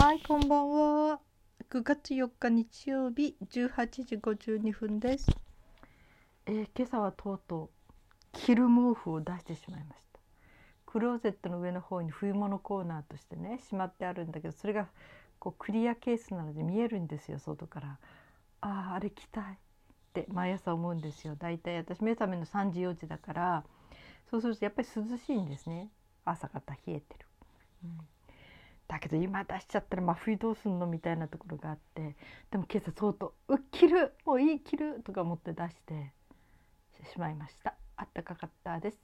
はい、こんばんは。9月4日日曜日18時52分です。えー今朝はとうとう着る毛布を出してしまいました。クローゼットの上の方に冬物コーナーとしてねしまってあるんだけどそれがこうクリアケースなので見えるんですよ外から。あああれ着たいって毎朝思うんですよ。だいたい私目覚めの3時4時だからそうするとやっぱり涼しいんですね朝方冷えてる。うんだけど今出しちゃったら真冬どうすんのみたいなところがあってでも今朝とうとう「っ着るもういい着る」とか思って出してしまいました。あったかかったです。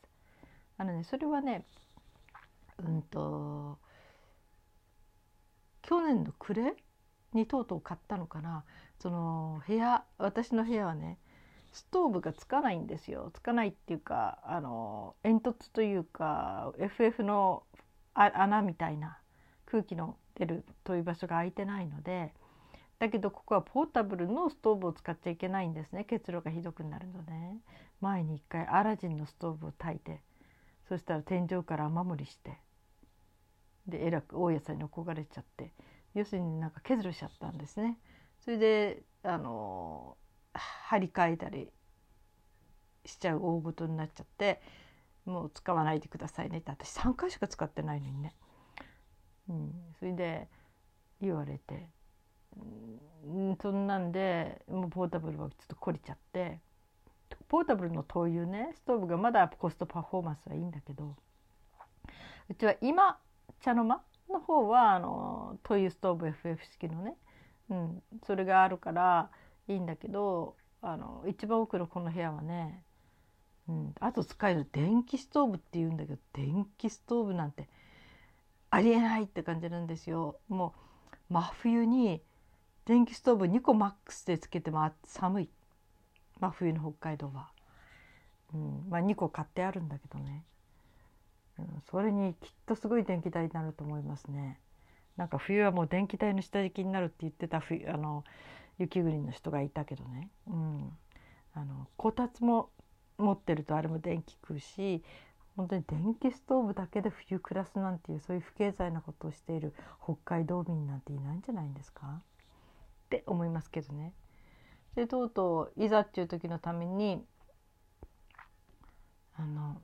あのねそれはねうんと去年の暮れにとうとう買ったのかな。その部屋私の部屋はねストーブがつかないんですよ。つかないっていうかあの煙突というか FF のあ穴みたいな。空気の出るという場所が空いてないのでだけどここはポータブルのストーブを使っちゃいけないんですね結露がひどくなるので、ね、前に一回アラジンのストーブを焚いてそしたら天井から雨漏りしてでえらく大家さんに怒られちゃって要するになんか削れちゃったんですね。それであの張り替えたりしちゃう大ごとになっちゃってもう使わないでくださいねって私3回しか使ってないのにね。うん、それで言われて、うん、そんなんでもうポータブルはちょっと懲りちゃってポータブルの灯油ねストーブがまだコストパフォーマンスはいいんだけどうちは今茶の間の方はあの灯油ストーブ FF 式のね、うん、それがあるからいいんだけどあの一番奥のこの部屋はね、うん、あと使える電気ストーブって言うんだけど電気ストーブなんてありえないって感じなんですよ。もう真冬に電気ストーブ2個マックスでつけても寒い真冬の北海道は。うん、まあ2個買ってあるんだけどね、うん、それにきっとすごい電気代になると思いますね。なんか冬はもう電気代の下敷きになるって言ってた冬あの雪国の人がいたけどね、うん、あのこたつも持ってるとあれも電気食うし本当に電気ストーブだけで冬暮らすなんていうそういう不経済なことをしている北海道民なんていないんじゃないんですか？って思いますけどね。でとうとういざっていう時のためにあの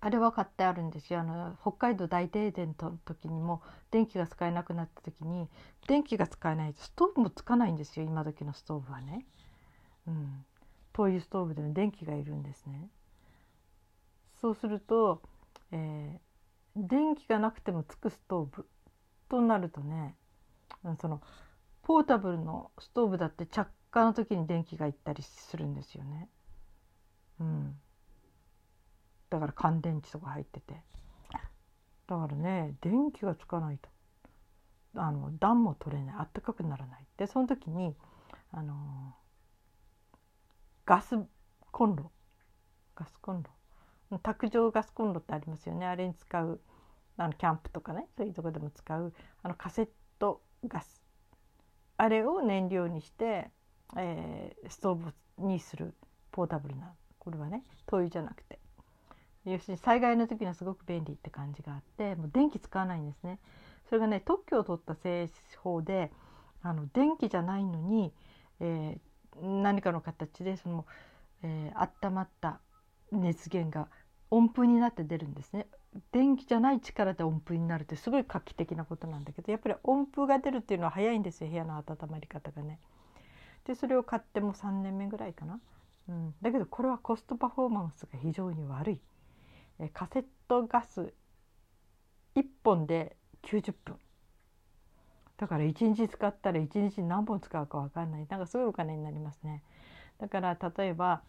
あれは買ってあるんですよあの北海道大停電の時にも電気が使えなくなった時に電気が使えないとストーブもつかないんですよ今時のストーブはね。うん、灯油ストーブでも電気がいるんですね。そうすると、えー、電気がなくてもつくストーブとなるとねそのポータブルのストーブだって着火の時に電気がいったりするんですよね。うん、だから乾電池とか入ってて。だからね電気がつかないとあの暖も取れないあったかくならない。でその時にあのガスコンロ。ガスコンロ。卓上ガスコンロってありますよね。あれに使うあのキャンプとかね。そういうとこでも使うあのカセットガス。あれを燃料にして、えー、ストーブにする。ポータブルなこれはね。灯油じゃなくて。要するに災害の時にはすごく便利って感じがあってもう電気使わないんですね。それがね特許を取った製法であの電気じゃないのに、えー、何かの形でその、えー、温まった熱源が温風になって出るんですね電気じゃない力で温風になるってすごい画期的なことなんだけどやっぱり温風が出るっていうのは早いんですよ部屋の温まり方がね。でそれを買っても3年目ぐらいかな、うん、だけどこれはコストパフォーマンスが非常に悪い。えカセットガス1本で90分だから1日使ったら1日何本使うか分かんないなんかすごいお金になりますね。だから例えば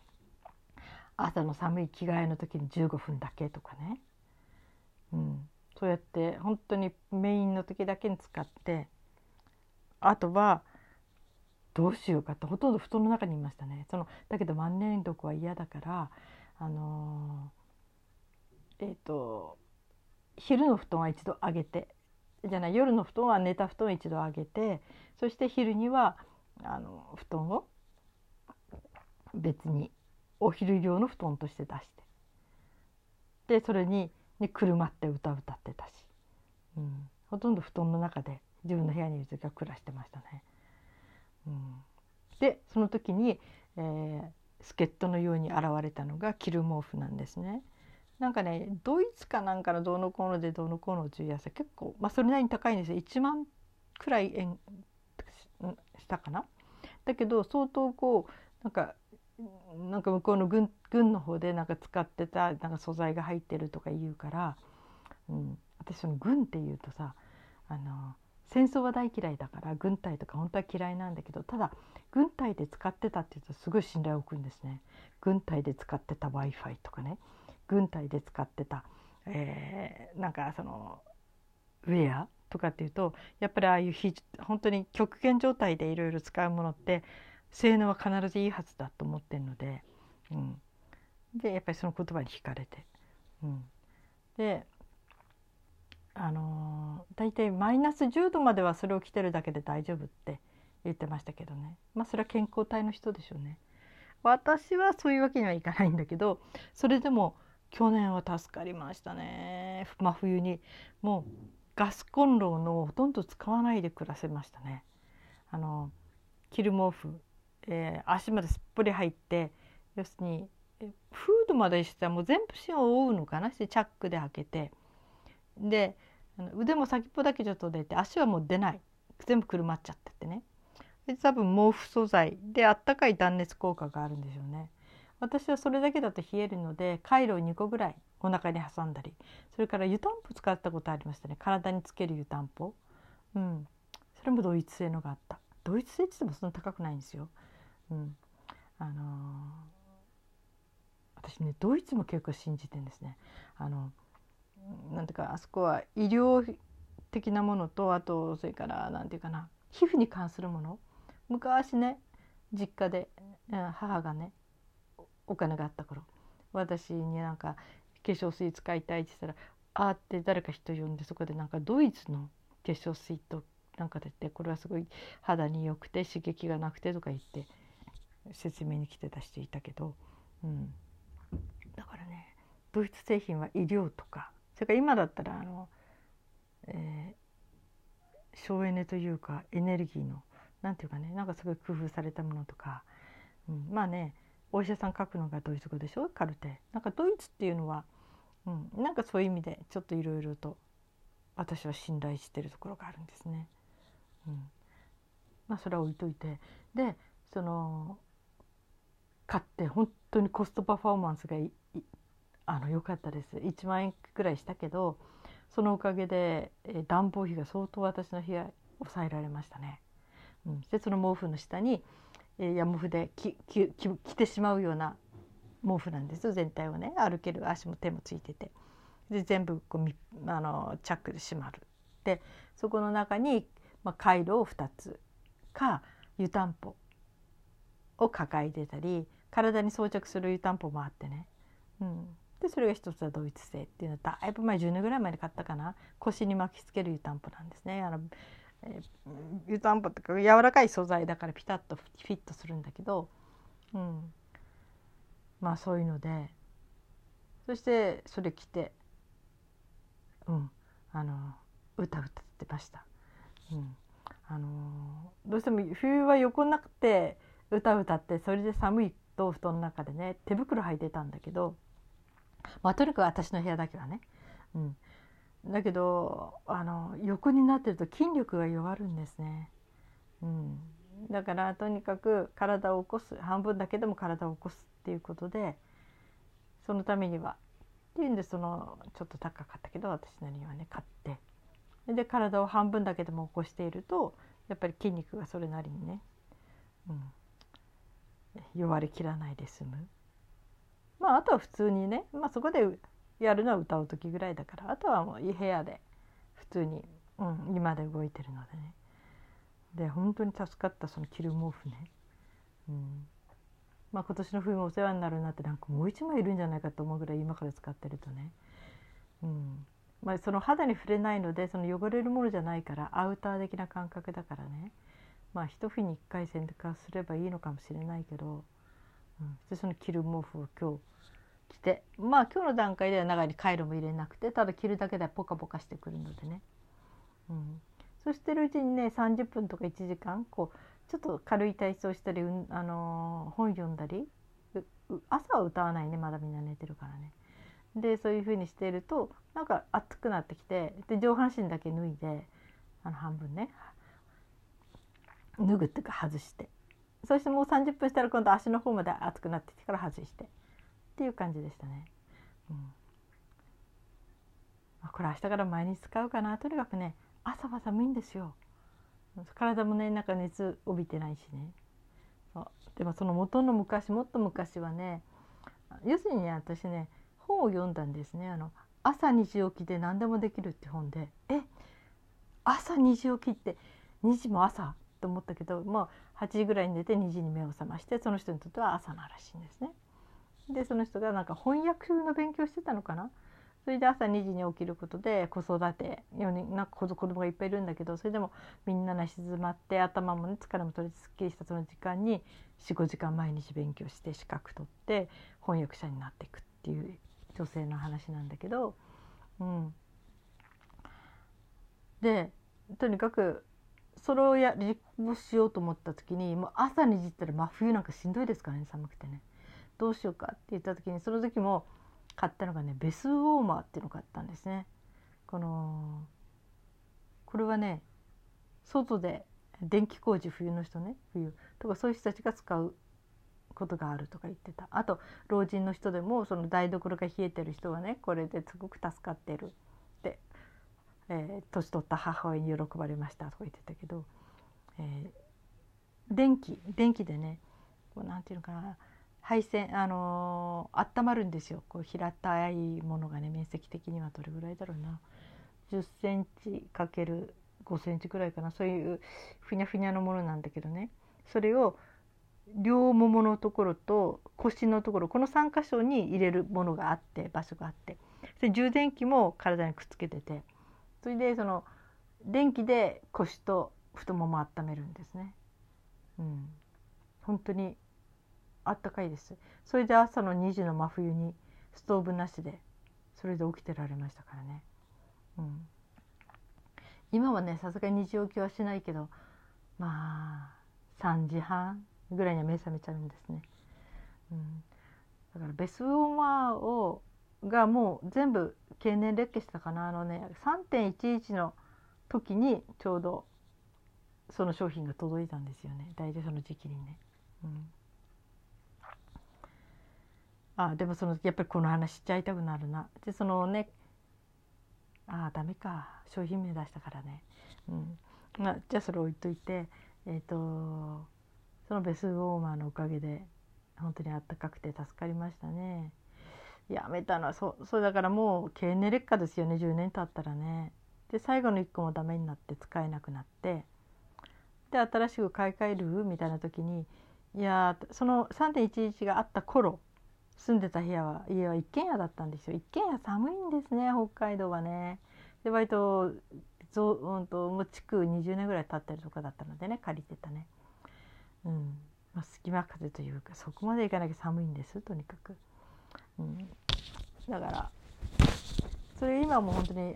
朝の寒い着替えの時に15分だけとかね、うん、そうやって本当にメインの時だけに使ってあとはどうしようかってほとんど布団の中にいましたね。そのだけど万年床は嫌だからあのー、えっ、ー、と昼の布団は一度上げてじゃない夜の布団は寝た布団を一度上げてそして昼にはあの布団を別にお昼用の布団として出してでそれににくるまって歌歌ってたし、うん、ほとんど布団の中で自分の部屋にいる時は暮らしてましたね。うん、でその時に、えー、助っ人のように現れたのがキル毛布なんですね。なんかねドイツかなんかのどうのこうのでどうのこうのというやつ結構まあそれなりに高いんですよ1万くらい円したかな。だけど相当こうなんかなんか向こうの軍軍の方でなんか使ってたなんか素材が入ってるとか言うから、うん、私その軍っていうとさあの戦争は大嫌いだから軍隊とか本当は嫌いなんだけどただ軍隊で使ってたっていうとすごい信頼を置くんですね。軍隊で使ってた w i f i とかね軍隊で使ってた、えー、なんかそのウェアとかっていうとやっぱりああいう本当に極限状態でいろいろ使うものって性能は必ずいいはずだと思ってるので、うん、でやっぱりその言葉に惹かれて、うん、であのー、大体マイナス10度まではそれを着てるだけで大丈夫って言ってましたけどね。まあそれは健康体の人でしょうね。私はそういうわけにはいかないんだけどそれでも去年は助かりましたね。真冬に。もうガスコンロのほとんど使わないで暮らせましたね。あの着る毛布えー、足まですっぽり入って要するにフードまでしたらもう全部芯を覆うのかな？してチャックで開けて。で腕も先っぽだけちょっと出て足はもう出ない。全部くるまっちゃっててね。で多分毛布素材。であったかい断熱効果があるんでしょうね。私はそれだけだと冷えるのでカイロを2個ぐらいお腹に挟んだり。それから湯たんぽ使ったことありましたね。体につける湯たんぽ。うん。それもドイツ製のがあった。ドイツ製って言ってもそんな高くないんですよ。うん、あのー、私ねドイツも結構信じてんですね。あのなんていうかあそこは医療的なものとあとそれからなんていうかな皮膚に関するもの。昔ね実家で母がねお金があった頃。私になんか化粧水使いたいって言ったら「あ」って誰か人呼んでそこでなんかドイツの化粧水となんか出てこれはすごい肌に良くて刺激がなくてとか言って説明に来てた人いたけど、うん、だからねドイツ製品は医療とかそれから今だったらあの、えー、省エネというかエネルギーのなんていうかねなんかすごい工夫されたものとか、うん、まあねお医者さん書くのがドイツ語でしょ？カルテ。なんかドイツっていうのは、うん、なんかそういう意味でちょっといろいろと私は信頼してるところがあるんですね。うん、まあそれは置いといて。でその買って本当にコストパフォーマンスがあの良かったです。1万円くらいしたけどそのおかげで、え暖房費が相当私の部屋抑えられましたね。うん、でその毛布の下に、えー、ヤモフでききき着てしまうような毛布なんですよ。全体をね歩ける足も手もついてて。で全部こうあのチャックで閉まる。でそこの中に、まあ、回路を2つか湯たんぽを抱えてたり体に装着する湯たんぽもあってね、うん、でそれが一つはドイツ製っていうのはだいぶ前10年ぐらい前に買ったかな。腰に巻きつける湯たんぽなんですね。あのえー、湯たんぽってか柔らかい素材だからピタッとフィットするんだけど、うん、まあそういうので。そしてそれ着て、うん、あの歌歌ってました。うん、あのどうしても冬は横になくて歌歌ってそれで寒いと布団の中でね手袋履いてたんだけど、まあ、とにかく私の部屋だけはね、うん、だけどあの横になってると筋力が弱るんですね、うん、だからとにかく体を起こす半分だけでも体を起こすっていうことでそのためには。っていうんでそのちょっと高かったけど私なりにはね買って。で体を半分だけでも起こしているとやっぱり筋肉がそれなりにね、うん、弱りきらないで済む。まああとは普通にね、まあ、そこでやるのは歌う時ぐらいだからあとはもう部屋で普通に、うん、今で動いてるのでね。で本当に助かったその着る毛布ね、うん。まあ、今年の冬もお世話になるなってなんかもう一枚いるんじゃないかと思うぐらい今から使ってるとね、うん。まあ、その肌に触れないのでその汚れるものじゃないからアウター的な感覚だからね。まあ一冬に1回洗濯すればいいのかもしれないけど、うん、でその着る毛布を今日着てまあ今日の段階では中にカイロも入れなくてただ着るだけでポカポカしてくるのでね、うん。そしてるうちにね30分とか1時間こうちょっと軽い体操したり、あのー、本読んだり朝は歌わないねまだみんな寝てるからね。でそういう風にしているとなんか熱くなってきてで上半身だけ脱いであの半分ね。脱ぐっていうか外して。そしてもう30分したら今度足の方まで熱くなってきてから外して。っていう感じでしたね。うん。あこれ明日から毎日使うかな。とにかくね朝は寒いんですよ。体もねなんか熱帯びてないしね。でもその元の昔もっと昔はね要するに、ね、私ね本を読んだんですね。あの朝2時起きで何でもできるって本で。え朝2時起きって2時も朝と思ったけどもう8時ぐらいに寝て2時に目を覚ましてその人にとっては朝ならしいんですね。でその人がなんか翻訳の勉強してたのかな？それで朝2時に起きることで子育て4人なんか子供がいっぱいいるんだけどそれでもみんなが静まって頭もね疲れも取れてすっきりしたその時間に45時間毎日勉強して資格取って翻訳者になっていくっていう女性の話なんだけど、うん、でとにかくそれをや実行しようと思った時にもう朝2時ったら真冬なんかしんどいですからね寒くてね。どうしようかって言った時にその時も買ったのがねベスウォーマーっていうのを買ったんですね。このこれはね外で電気工事冬の人ね冬。とかそういう人たちが使うことがあるとか言ってた。あと老人の人でもその台所が冷えてる人はねこれですごく助かってるってえー、年取った母親に喜ばれましたとか言ってたけど、えー、電気電気でねこうなんていうのかな配線あのー、温まるんですよ。こう平たいものがね面積的にはどれぐらいだろうな。10センチかける5センチぐらいかな。そういうふにゃふにゃのものなんだけどね。それを両もものところと腰のところこの3箇所に入れるものがあって場所があって。で充電器も体にくっつけてて。それでその電気で腰と太もも温めるんですね。うん、本当にあったかいです。それで朝の2時の真冬にストーブなしでそれで起きてられましたからね、うん、今はねさすがに2時起きはしないけどまあ3時半ぐらいには目覚めちゃうんですね、うん、だからベスウォーマーをがもう全部経年劣化したかな。あのね3.11の時にちょうどその商品が届いたんですよね。大体その時期にね。うん。あでもそのやっぱりこの話しちゃいたくなるな。でそのねああダメか。商品名出したからね、うん。まあ、じゃあそれ置いといてえっ、ー、とそのベスウォーマーのおかげで本当にあったかくて助かりましたね。やめたのはそそうだからもう経年劣化ですよね。10年経ったらね。で最後の1個もダメになって使えなくなって。で新しく買い替える？みたいな時にいやその3.11があった頃住んでた部屋は家は一軒家だったんですよ。一軒家寒いんですね北海道はね。で割とぞ、うんと、もう築20年ぐらい経ってるとこだったのでね借りてたね。うん。まあ、隙間風というかそこまで行かなきゃ寒いんですとにかく、うん、だからそれ今も本当に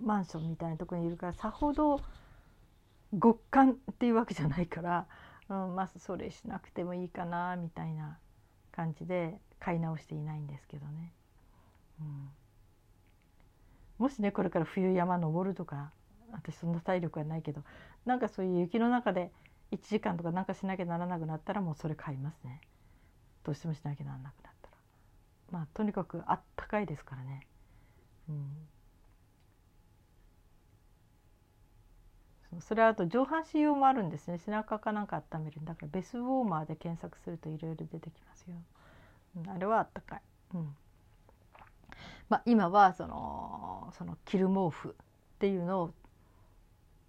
マンションみたいなとこにいるからさほど極寒っていうわけじゃないから、うん、まあそれしなくてもいいかなみたいな感じで買い直していないんですけどね。うん、もしねこれから冬山登るとか私そんな体力はないけどなんかそういう雪の中で1時間とかなんかしなきゃならなくなったらもうそれ買いますね。どうしてもしなきゃならなくなったら。まあとにかくあったかいですからね。うん。それはあと上半身用もあるんですね。背中かなんか温めるだから。ベスウォーマーで検索するといろいろ出てきますよ、うん、あれはあったかい、うん。まあ、今はそのその着る毛布っていうのを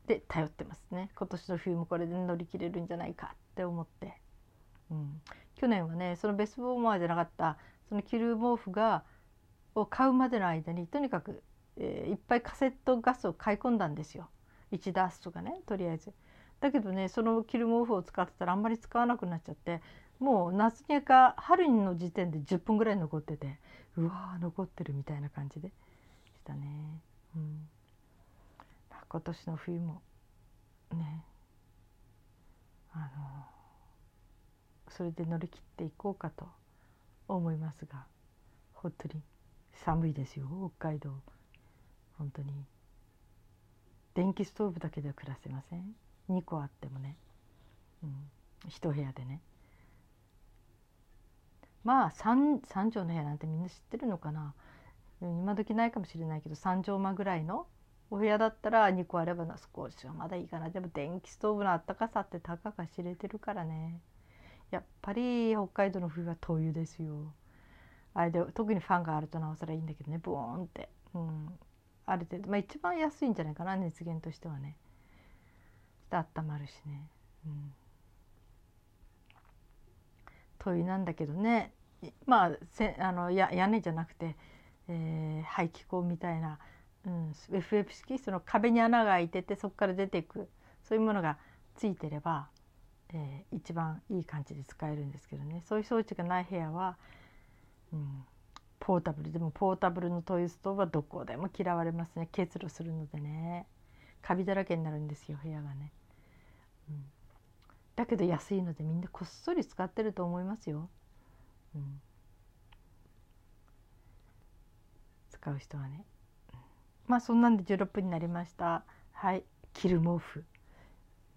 で頼ってますね。今年の冬もこれで乗り切れるんじゃないかって思って、うん、去年はねそのベスボーマーじゃなかったその着る毛布がを買うまでの間にとにかく、えー、いっぱいカセットガスを買い込んだんですよ。1ダースとかねとりあえず。だけどねその着る毛布を使ってたらあんまり使わなくなっちゃってもう夏にか春の時点で10分ぐらい残っててうわー残ってるみたいな感じでしたね。うん。今年の冬もね。あのそれで乗り切っていこうかと思いますが本当に寒いですよ。北海道。本当に。電気ストーブだけでは暮らせません。2個あってもね、うん、一部屋でね。まあ 3, 3畳の部屋なんてみんな知ってるのかな。今時ないかもしれないけど3畳間ぐらいのお部屋だったら2個あれば少しはまだいいかな。でも電気ストーブのあったかさってたかが知れてるからね。やっぱり北海道の冬は灯油ですよ。あれで特にファンがあるとなおさらいいんだけどね。ボーンって、うん、ある程度。まあ一番安いんじゃないかな熱源としてはね。で温まるしね、うん、灯油なんだけどね。まあせあのや屋根じゃなくて、えー、排気口みたいな、うん、FF 式その壁に穴が開いててそこから出ていくそういうものがついてれば、えー、一番いい感じで使えるんですけどね。そういう装置がない部屋は、うん、ポータブルでもポータブルのトイストーブはどこでも嫌われますね。結露するのでね。カビだらけになるんですよ部屋がね、うん、だけど安いのでみんなこっそり使ってると思いますよ、うん、使う人はね、まあそんなんで16分になりました。はい。着る毛布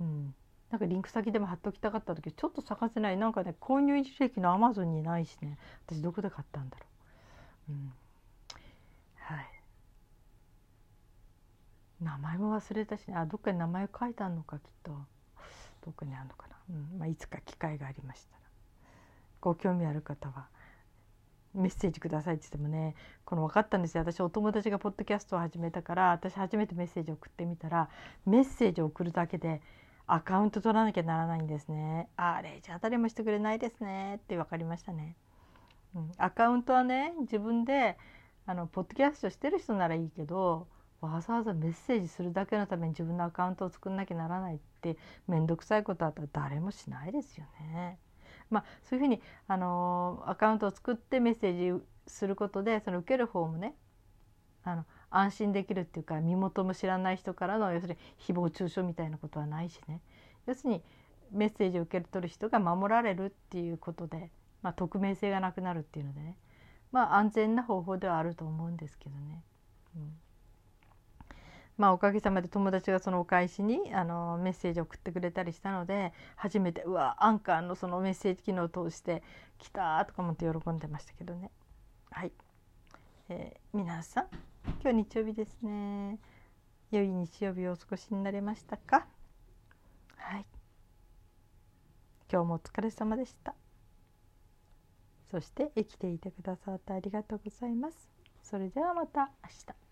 うん。なんかリンク先でも貼っときたかった時ちょっと探せない。なんかね購入履歴のアマゾンにないしね。私どこで買ったんだろう。うん、はい。名前も忘れたし、ね、あどっかに名前書いてあるのかきっと。どっかにあるのかな、うん。まあ、いつか機会がありましたら。ご興味ある方は。メッセージくださいって言ってもねこの分かったんですよ。私お友達がポッドキャストを始めたから私初めてメッセージ送ってみたらメッセージを送るだけでアカウント取らなきゃならないんですね。あれじゃあ誰もしてくれないですね。って分かりましたね。うん、アカウントはね自分であのポッドキャストしてる人ならいいけどわざわざメッセージするだけのために自分のアカウントを作んなきゃならないって面倒くさいことあったら誰もしないですよね。まあ、そういうふうにあのアカウントを作ってメッセージすることでその受ける方もねあの安心できるっていうか身元も知らない人からの要するに誹謗中傷みたいなことはないしね。要するにメッセージを受け取る人が守られるっていうことでまあ、匿名性がなくなるっていうのでね。まあ安全な方法ではあると思うんですけどね。うん。まあ、おかげさまで友達がそのお返しにあのメッセージを送ってくれたりしたので初めてうわアンカーのそのメッセージ機能を通して来たとか思って喜んでましたけどね。はい、えー、皆さん今日日曜日ですね。良い日曜日をお過ごしになれましたか？はい。今日もお疲れ様でした。そして生きていてくださってありがとうございます。それではまた明日。